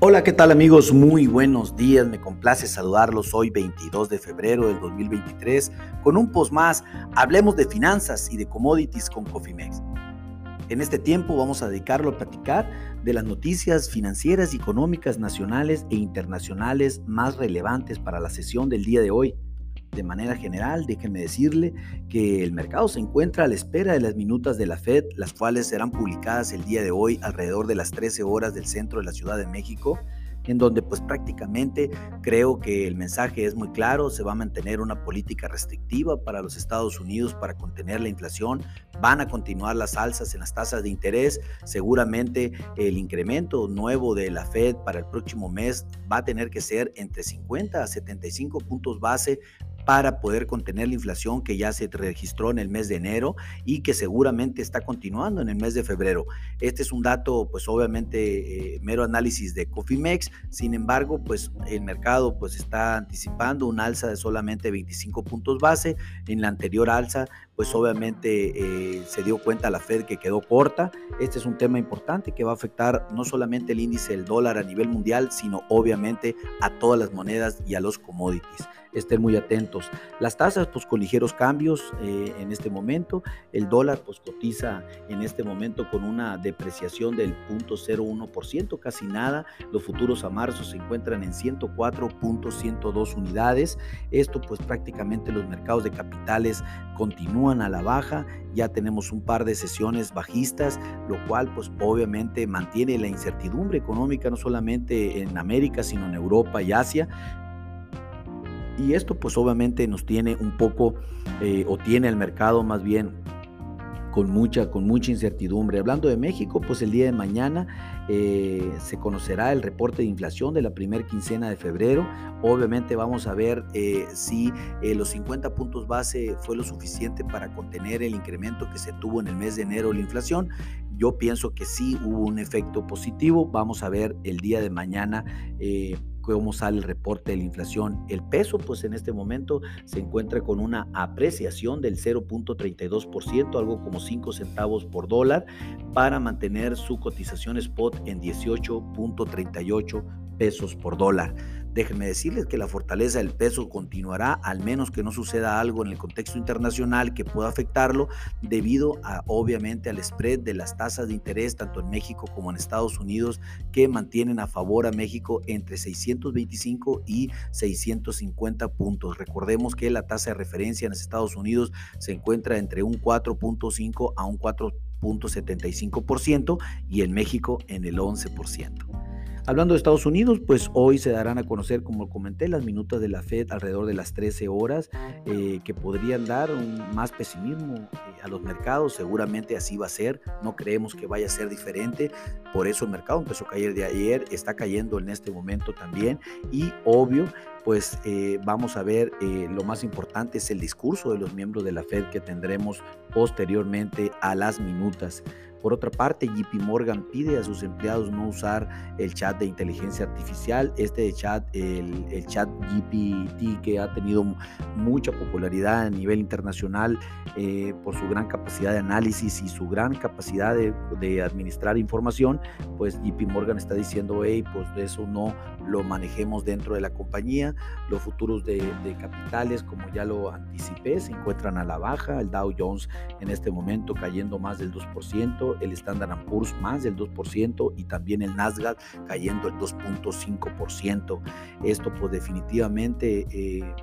Hola, ¿qué tal amigos? Muy buenos días, me complace saludarlos hoy 22 de febrero del 2023 con un post más, hablemos de finanzas y de commodities con Cofimex. En este tiempo vamos a dedicarlo a platicar de las noticias financieras y económicas nacionales e internacionales más relevantes para la sesión del día de hoy. De manera general, déjenme decirle que el mercado se encuentra a la espera de las minutas de la Fed, las cuales serán publicadas el día de hoy alrededor de las 13 horas del centro de la Ciudad de México en donde pues prácticamente creo que el mensaje es muy claro, se va a mantener una política restrictiva para los Estados Unidos para contener la inflación, van a continuar las alzas en las tasas de interés, seguramente el incremento nuevo de la Fed para el próximo mes va a tener que ser entre 50 a 75 puntos base para poder contener la inflación que ya se registró en el mes de enero y que seguramente está continuando en el mes de febrero. Este es un dato, pues obviamente, eh, mero análisis de Cofimex, sin embargo, pues el mercado pues está anticipando un alza de solamente 25 puntos base. En la anterior alza, pues obviamente eh, se dio cuenta la Fed que quedó corta. Este es un tema importante que va a afectar no solamente el índice del dólar a nivel mundial, sino obviamente a todas las monedas y a los commodities estén muy atentos. Las tasas, pues con ligeros cambios eh, en este momento. El dólar, pues cotiza en este momento con una depreciación del 0.01%, casi nada. Los futuros a marzo se encuentran en 104.102 unidades. Esto, pues prácticamente los mercados de capitales continúan a la baja. Ya tenemos un par de sesiones bajistas, lo cual, pues obviamente mantiene la incertidumbre económica no solamente en América, sino en Europa y Asia y esto pues obviamente nos tiene un poco, eh, o tiene el mercado más bien con mucha, con mucha incertidumbre. Hablando de México, pues el día de mañana eh, se conocerá el reporte de inflación de la primera quincena de febrero. Obviamente vamos a ver eh, si los 50 puntos base fue lo suficiente para contener el incremento que se tuvo en el mes de enero la inflación. Yo pienso que sí hubo un efecto positivo. Vamos a ver el día de mañana cómo sale el reporte de la inflación. El peso, pues en este momento se encuentra con una apreciación del 0.32%, algo como 5 centavos por dólar, para mantener su cotización spot en 18.38 pesos por dólar. Déjenme decirles que la fortaleza del peso continuará, al menos que no suceda algo en el contexto internacional que pueda afectarlo, debido a, obviamente al spread de las tasas de interés, tanto en México como en Estados Unidos, que mantienen a favor a México entre 625 y 650 puntos. Recordemos que la tasa de referencia en Estados Unidos se encuentra entre un 4.5 a un 4.75% y en México en el 11%. Hablando de Estados Unidos, pues hoy se darán a conocer, como comenté, las minutas de la Fed alrededor de las 13 horas, eh, que podrían dar un, más pesimismo eh, a los mercados. Seguramente así va a ser. No creemos que vaya a ser diferente. Por eso el mercado empezó a caer de ayer, está cayendo en este momento también. Y obvio, pues eh, vamos a ver, lo más importante es el discurso de los miembros de la Fed que tendremos posteriormente a las minutas. Por otra parte, JP Morgan pide a sus empleados no usar el chat de inteligencia artificial. Este chat, el, chat GPT, que ha tenido mucha popularidad a nivel internacional eh, por su gran capacidad de análisis y su gran capacidad de, administrar información, pues JP Morgan está diciendo, hey, pues eso no lo manejemos dentro de la compañía. Los futuros de, de capitales, como ya lo anticipé, se encuentran a la baja. El Dow Jones en este momento cayendo más del 2% el Standard Poor's más del 2% y también el Nasdaq cayendo el 2.5%. Esto pues definitivamente eh,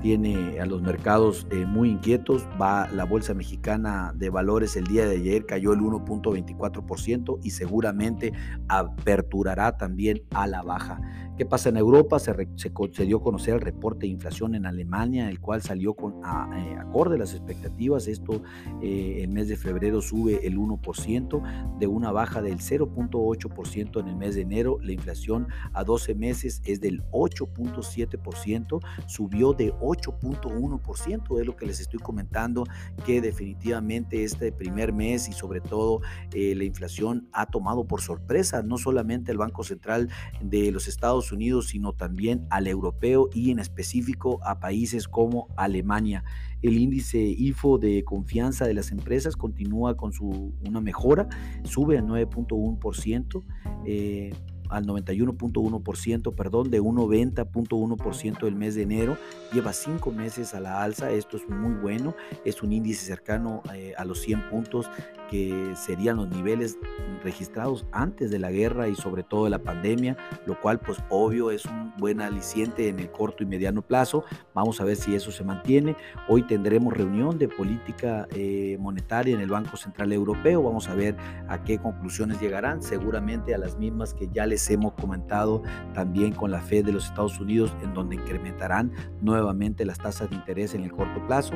tiene a los mercados eh, muy inquietos. Va la bolsa mexicana de valores el día de ayer cayó el 1.24% y seguramente aperturará también a la baja. ¿Qué pasa en Europa? Se, se, dio a conocer el reporte de inflación en Alemania, el cual salió con eh, acorde a las expectativas. Esto eh, el mes de febrero sube el 1%, de una baja del 0.8% en el mes de enero. La inflación a 12 meses es del 8.7%, subió de 8.1%, es lo que les estoy comentando, que definitivamente este primer mes y sobre todo eh, la inflación ha tomado por sorpresa no solamente el Banco Central de los Estados Unidos, sino también al europeo y en específico a países como Alemania. El índice IFO de confianza de las empresas continúa con su, una mejora, sube al 9.1%. Eh, al 91.1%, perdón, de un 90.1% el mes de enero. Lleva cinco meses a la alza, esto es muy bueno, es un índice cercano eh, a los 100 puntos que serían los niveles registrados antes de la guerra y sobre todo de la pandemia, lo cual pues obvio es un buen aliciente en el corto y mediano plazo. Vamos a ver si eso se mantiene. Hoy tendremos reunión de política eh, monetaria en el Banco Central Europeo. Vamos a ver a qué conclusiones llegarán. Seguramente a las mismas que ya les hemos comentado también con la Fed de los Estados Unidos, en donde incrementarán nuevamente las tasas de interés en el corto plazo.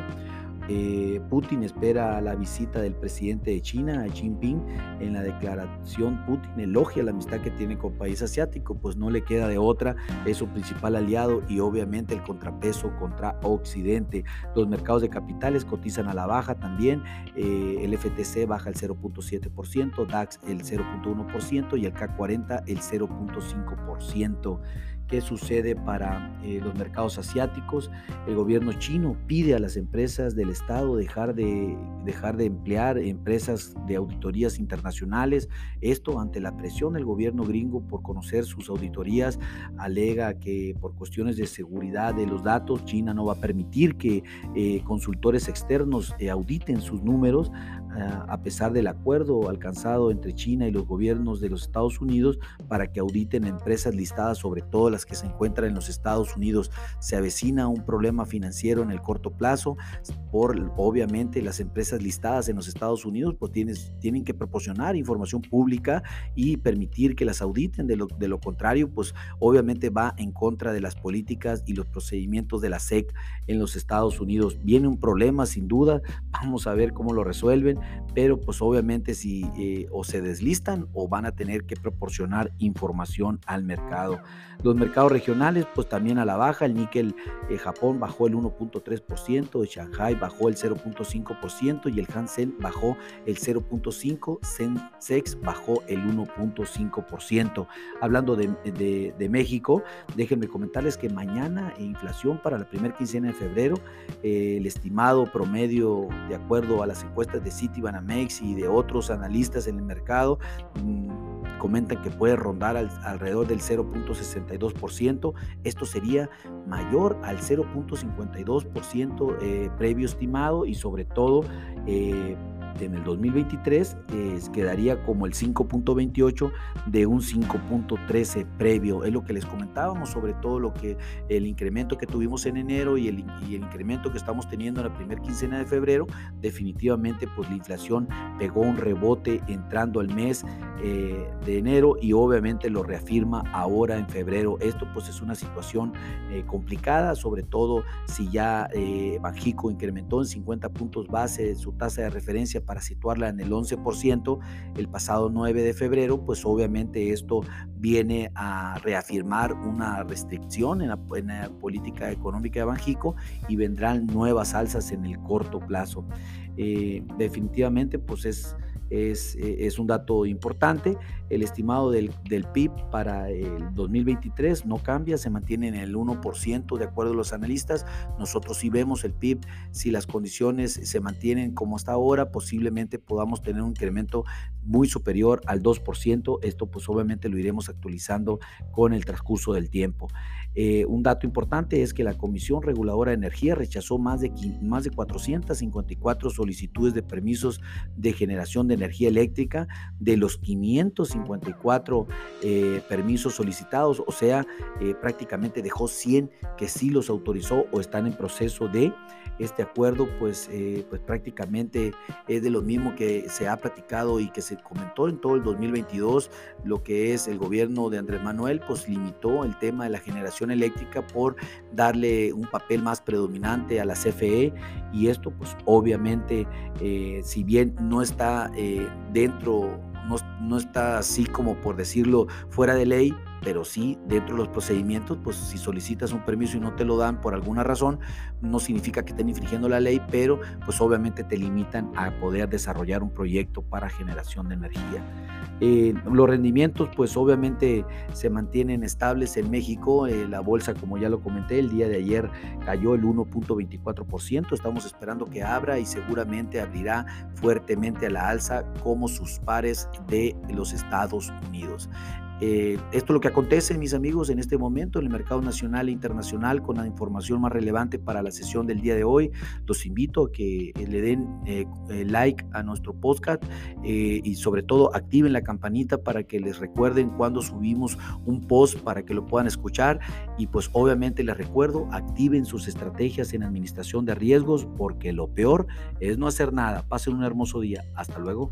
Eh, Putin espera la visita del presidente de China, Xi Jinping. En la declaración, Putin elogia la amistad que tiene con el país asiático, pues no le queda de otra, es su principal aliado y obviamente el contrapeso contra Occidente. Los mercados de capitales cotizan a la baja también, eh, el FTC baja el 0.7%, DAX el 0.1% y el K40 el 0.5% qué sucede para eh, los mercados asiáticos. El gobierno chino pide a las empresas del Estado dejar de, dejar de emplear empresas de auditorías internacionales. Esto ante la presión del gobierno gringo por conocer sus auditorías. Alega que por cuestiones de seguridad de los datos, China no va a permitir que eh, consultores externos eh, auditen sus números a pesar del acuerdo alcanzado entre China y los gobiernos de los Estados Unidos para que auditen empresas listadas, sobre todo las que se encuentran en los Estados Unidos. Se avecina un problema financiero en el corto plazo por, obviamente, las empresas listadas en los Estados Unidos pues tienes, tienen que proporcionar información pública y permitir que las auditen. De lo, de lo contrario, pues obviamente va en contra de las políticas y los procedimientos de la SEC en los Estados Unidos. Viene un problema, sin duda. Vamos a ver cómo lo resuelven pero pues obviamente si eh, o se deslistan o van a tener que proporcionar información al mercado. Los mercados regionales pues también a la baja, el níquel eh, Japón bajó el 1.3%, Shanghai bajó el 0.5% y el Hansen bajó el 0.5%, Sensex bajó el 1.5%. Hablando de, de, México, déjenme comentarles que mañana inflación para la primera quincena de febrero, eh, el estimado promedio de acuerdo a las encuestas de Citibanamex y de otros analistas en el mercado mm, comentan que puede rondar alrededor del 0.62%. Esto sería mayor al 0.52% eh, previo estimado y sobre todo eh, en el 2023 quedaría como el 5.28 de un 5.13 previo. Es lo que les comentábamos sobre todo lo que el incremento que tuvimos en enero y el, y el incremento que estamos teniendo en la primera quincena de febrero. Definitivamente pues la inflación pegó un rebote entrando al mes eh, de enero y obviamente lo reafirma ahora en febrero. Esto pues es una situación eh, complicada, sobre todo si ya eh, Banjico incrementó en 50 puntos base su tasa de referencia para situarla en el 11% el pasado 9 de febrero, pues obviamente esto viene a reafirmar una restricción en la, política económica de Banjico y vendrán nuevas alzas en el corto plazo. Eh, definitivamente, pues es es, eh, es un dato importante. El estimado del, del, PIB para el 2023 no cambia, se mantiene en el 1% de acuerdo a los analistas. Nosotros sí vemos el PIB, si las condiciones se mantienen como hasta ahora, posiblemente podamos tener un incremento muy superior al 2%. Esto pues obviamente lo iremos actualizando con el transcurso del tiempo. Eh, un dato importante es que la Comisión Reguladora de Energía rechazó más de, más de 454 solicitudes de permisos de generación de energía eléctrica de los 554 eh, permisos solicitados, o sea, eh, prácticamente dejó 100 que sí los autorizó o están en proceso de. Este acuerdo, pues, eh, pues prácticamente es de lo mismo que se ha platicado y que se comentó en todo el 2022, lo que es el gobierno de Andrés Manuel, pues limitó el tema de la generación eléctrica por darle un papel más predominante a la CFE y esto pues obviamente si bien no está dentro, no, no está así como por decirlo fuera de ley, pero sí dentro de los procedimientos, pues si solicitas un permiso y no te lo dan por alguna razón, no significa que estén infringiendo la ley, pero pues obviamente te limitan a poder desarrollar un proyecto para generación de energía. Eh, los rendimientos pues obviamente se mantienen estables en México, eh, la bolsa como ya lo comenté el día de ayer cayó el 1.24%, estamos esperando que abra y seguramente abrirá fuertemente a la alza como sus pares de los Estados Unidos. Eh, esto es lo que acontece, mis amigos, en este momento en el mercado nacional e internacional con la información más relevante para la sesión del día de hoy. Los invito a que eh, le den eh, like a nuestro podcast y sobre todo activen la campanita para que les recuerden cuando subimos un post para que lo puedan escuchar y pues obviamente les recuerdo, activen sus estrategias en administración de riesgos porque lo peor es no hacer nada. Pasen un hermoso día. Hasta luego.